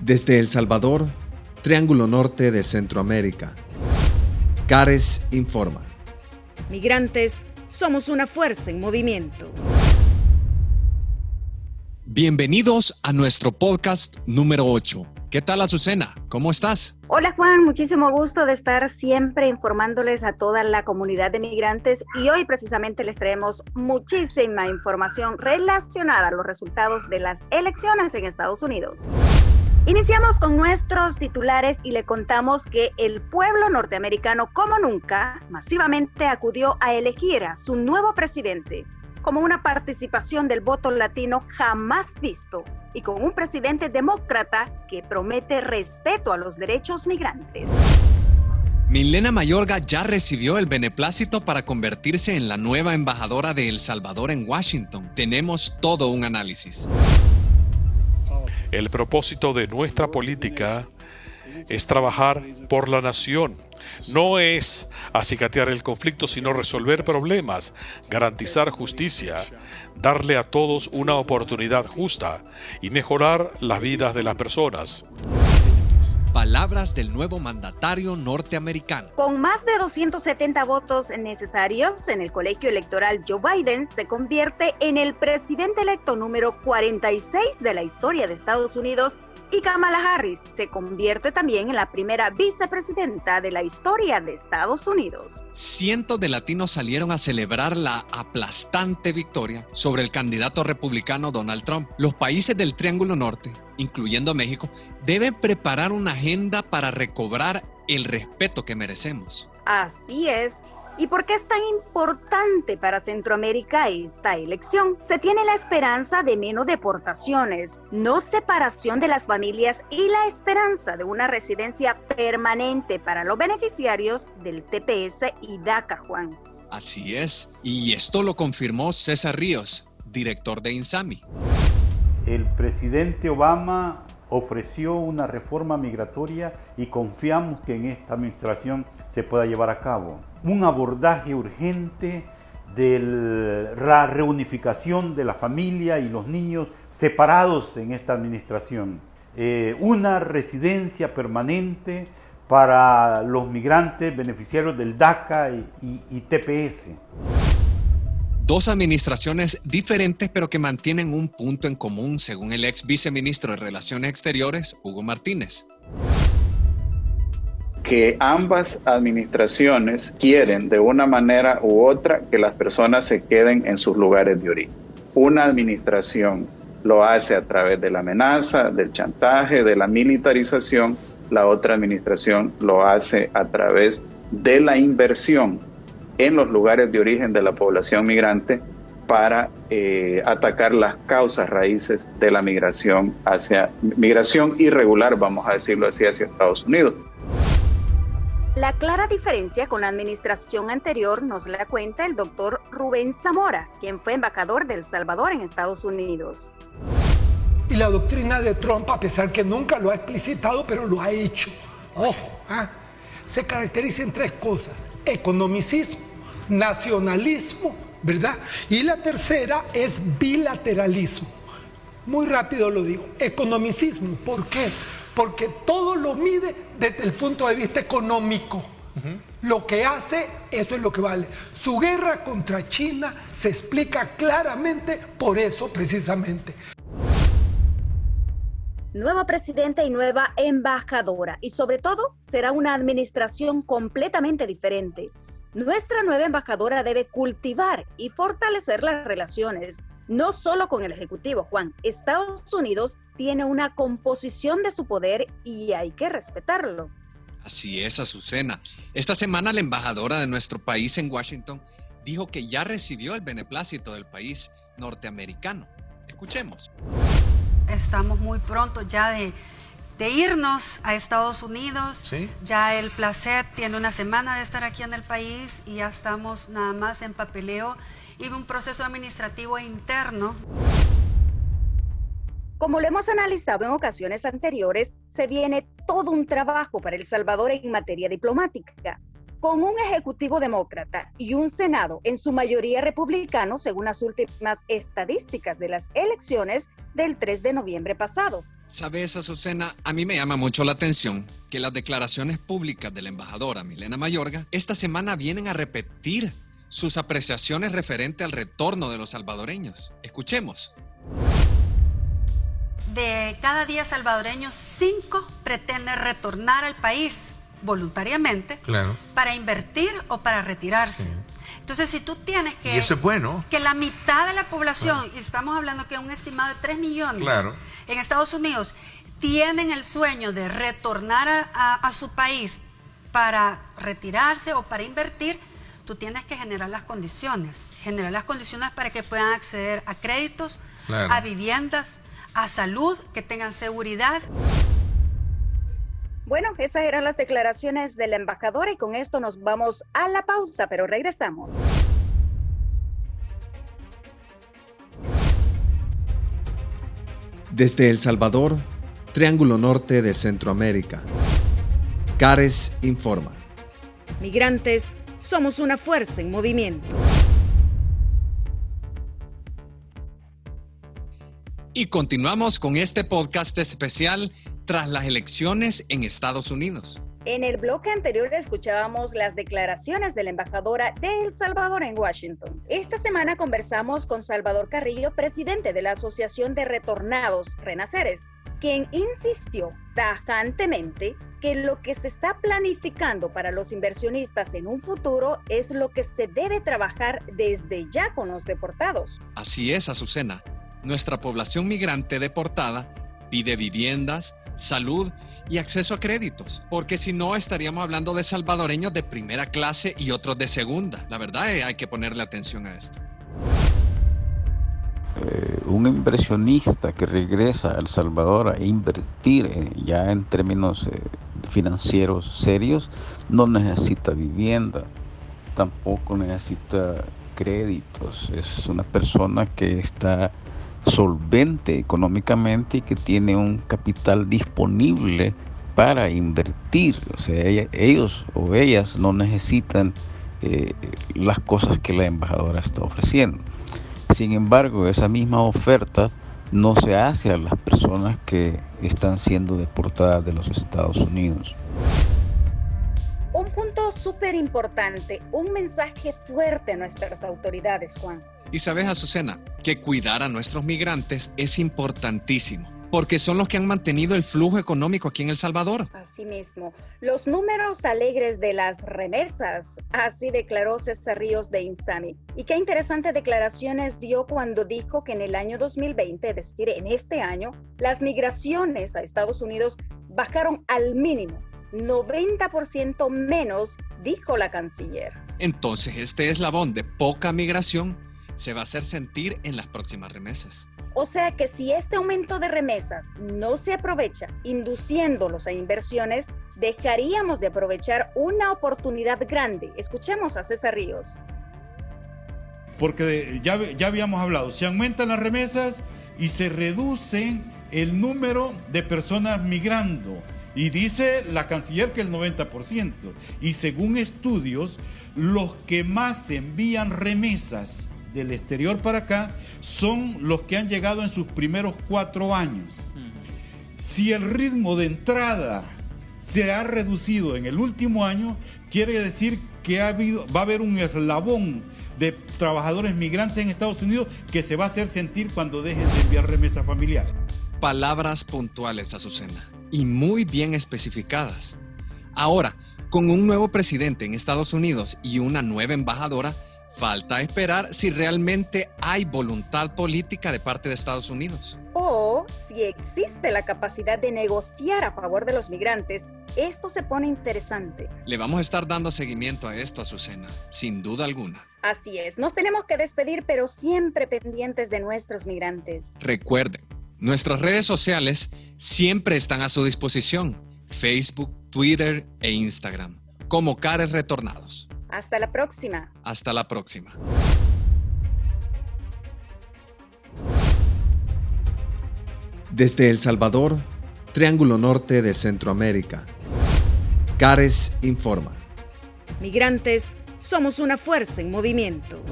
Desde El Salvador, Triángulo Norte de Centroamérica. Cares informa. Migrantes, somos una fuerza en movimiento. Bienvenidos a nuestro podcast número 8. ¿Qué tal, Azucena? ¿Cómo estás? Hola Juan, muchísimo gusto de estar siempre informándoles a toda la comunidad de migrantes y hoy precisamente les traemos muchísima información relacionada a los resultados de las elecciones en Estados Unidos. Iniciamos con nuestros titulares y le contamos que el pueblo norteamericano como nunca masivamente acudió a elegir a su nuevo presidente como una participación del voto latino jamás visto y con un presidente demócrata que promete respeto a los derechos migrantes. Milena Mayorga ya recibió el beneplácito para convertirse en la nueva embajadora de El Salvador en Washington. Tenemos todo un análisis. El propósito de nuestra política es trabajar por la nación. No es acicatear el conflicto, sino resolver problemas, garantizar justicia, darle a todos una oportunidad justa y mejorar las vidas de las personas. Palabras del nuevo mandatario norteamericano. Con más de 270 votos necesarios en el colegio electoral, Joe Biden se convierte en el presidente electo número 46 de la historia de Estados Unidos y Kamala Harris se convierte también en la primera vicepresidenta de la historia de Estados Unidos. Cientos de latinos salieron a celebrar la aplastante victoria sobre el candidato republicano Donald Trump. Los países del Triángulo Norte, incluyendo México, deben preparar una agenda para recobrar el respeto que merecemos. Así es. ¿Y por qué es tan importante para Centroamérica esta elección? Se tiene la esperanza de menos deportaciones, no separación de las familias y la esperanza de una residencia permanente para los beneficiarios del TPS y DACA, Juan. Así es, y esto lo confirmó César Ríos, director de INSAMI. El presidente Obama ofreció una reforma migratoria y confiamos que en esta administración se pueda llevar a cabo un abordaje urgente de la reunificación de la familia y los niños separados en esta administración. Eh, una residencia permanente para los migrantes beneficiarios del DACA y, y TPS. Dos administraciones diferentes pero que mantienen un punto en común, según el ex viceministro de Relaciones Exteriores, Hugo Martínez. Que ambas administraciones quieren de una manera u otra que las personas se queden en sus lugares de origen. Una administración lo hace a través de la amenaza, del chantaje, de la militarización, la otra administración lo hace a través de la inversión en los lugares de origen de la población migrante para eh, atacar las causas raíces de la migración hacia migración irregular, vamos a decirlo así, hacia Estados Unidos. La clara diferencia con la administración anterior nos la cuenta el doctor Rubén Zamora, quien fue embajador de El Salvador en Estados Unidos. Y la doctrina de Trump, a pesar que nunca lo ha explicitado, pero lo ha hecho, ojo, ¿ah? se caracteriza en tres cosas, economicismo, nacionalismo, ¿verdad? Y la tercera es bilateralismo. Muy rápido lo digo, economicismo, ¿por qué? porque todo lo mide desde el punto de vista económico. Lo que hace, eso es lo que vale. Su guerra contra China se explica claramente por eso precisamente. Nueva presidenta y nueva embajadora. Y sobre todo, será una administración completamente diferente. Nuestra nueva embajadora debe cultivar y fortalecer las relaciones no solo con el Ejecutivo, Juan. Estados Unidos tiene una composición de su poder y hay que respetarlo. Así es, Azucena. Esta semana la embajadora de nuestro país en Washington dijo que ya recibió el beneplácito del país norteamericano. Escuchemos. Estamos muy pronto ya de, irnos a Estados Unidos. ¿Sí? Ya el placer tiene una semana de estar aquí en el país y ya estamos nada más en papeleo y un proceso administrativo interno. Como lo hemos analizado en ocasiones anteriores, se viene todo un trabajo para El Salvador en materia diplomática, con un Ejecutivo demócrata y un Senado en su mayoría republicano, según las últimas estadísticas de las elecciones del 3 de noviembre pasado. Sabes, Azucena, a mí me llama mucho la atención que las declaraciones públicas de la embajadora Milena Mayorga esta semana vienen a repetir sus apreciaciones referente al retorno de los salvadoreños. Escuchemos. De cada 10 salvadoreños, 5 pretenden retornar al país voluntariamente para invertir o para retirarse. Entonces, si tú tienes que... Y eso es bueno. Que la mitad de la población, y estamos hablando que un estimado de 3 millones en Estados Unidos, tienen el sueño de retornar a, su país para retirarse o para invertir, tú tienes que generar las condiciones. Generar las condiciones para que puedan acceder a créditos, a viviendas, a salud, que tengan seguridad. Bueno, esas eran las declaraciones del embajador y con esto nos vamos a la pausa, pero regresamos. Desde El Salvador, Triángulo Norte de Centroamérica. Cares informa. Migrantes, somos una fuerza en movimiento. Y continuamos con este podcast especial tras las elecciones en Estados Unidos. En el bloque anterior escuchábamos las declaraciones de la embajadora de El Salvador en Washington. Esta semana conversamos con Salvador Carrillo, presidente de la Asociación de Retornados Renaceres, quien insistió tajantemente que lo que se está planificando para los inversionistas en un futuro es lo que se debe trabajar desde ya con los deportados. Así es, Azucena. Nuestra población migrante deportada pide viviendas, salud y acceso a créditos, porque si no estaríamos hablando de salvadoreños de primera clase y otros de segunda. La verdad eh, hay que ponerle atención a esto. Eh, un inversionista que regresa a El Salvador a invertir eh, ya en términos financieros serios no necesita vivienda, tampoco necesita créditos, es una persona que está solvente económicamente y que tiene un capital disponible para invertir. O sea, ellos o ellas no necesitan eh, las cosas que la embajadora está ofreciendo. Sin embargo, esa misma oferta no se hace a las personas que están siendo deportadas de los Estados Unidos. Súper importante, un mensaje fuerte a nuestras autoridades, Juan. Y sabes, Azucena, que cuidar a nuestros migrantes es importantísimo, porque son los que han mantenido el flujo económico aquí en El Salvador. Así mismo, los números alegres de las remesas, así declaró César Ríos de Insami. Y qué interesantes declaraciones dio cuando dijo que en el año 2020, es decir, en este año, las migraciones a Estados Unidos bajaron al mínimo 90% menos, dijo la canciller. Entonces, este eslabón de poca migración se va a hacer sentir en las próximas remesas. O sea que si este aumento de remesas no se aprovecha induciéndolos a inversiones, dejaríamos de aprovechar una oportunidad grande. Escuchemos a César Ríos. Porque ya, ya habíamos hablado, se aumentan las remesas y se reduce el número de personas migrando. Y dice la canciller que el 90%. Y según estudios, los que más envían remesas del exterior para acá son los que han llegado en sus primeros cuatro años. Si el ritmo de entrada se ha reducido en el último año, quiere decir que ha habido, va a haber un eslabón de trabajadores migrantes en Estados Unidos que se va a hacer sentir cuando dejen de enviar remesa familiar. Palabras puntuales, Azucena, y muy bien especificadas. Ahora, con un nuevo presidente en Estados Unidos y una nueva embajadora, Falta esperar si realmente hay voluntad política de parte de Estados Unidos. O si existe la capacidad de negociar a favor de los migrantes. Esto se pone interesante. Le vamos a estar dando seguimiento a esto, Azucena, sin duda alguna. Así es, nos tenemos que despedir, pero siempre pendientes de nuestros migrantes. Recuerden, nuestras redes sociales siempre están a su disposición. Facebook, Twitter e Instagram, como Cares Retornados. Hasta la próxima. Hasta la próxima. Desde El Salvador, Triángulo Norte de Centroamérica. Cares informa. Migrantes, somos una fuerza en movimiento.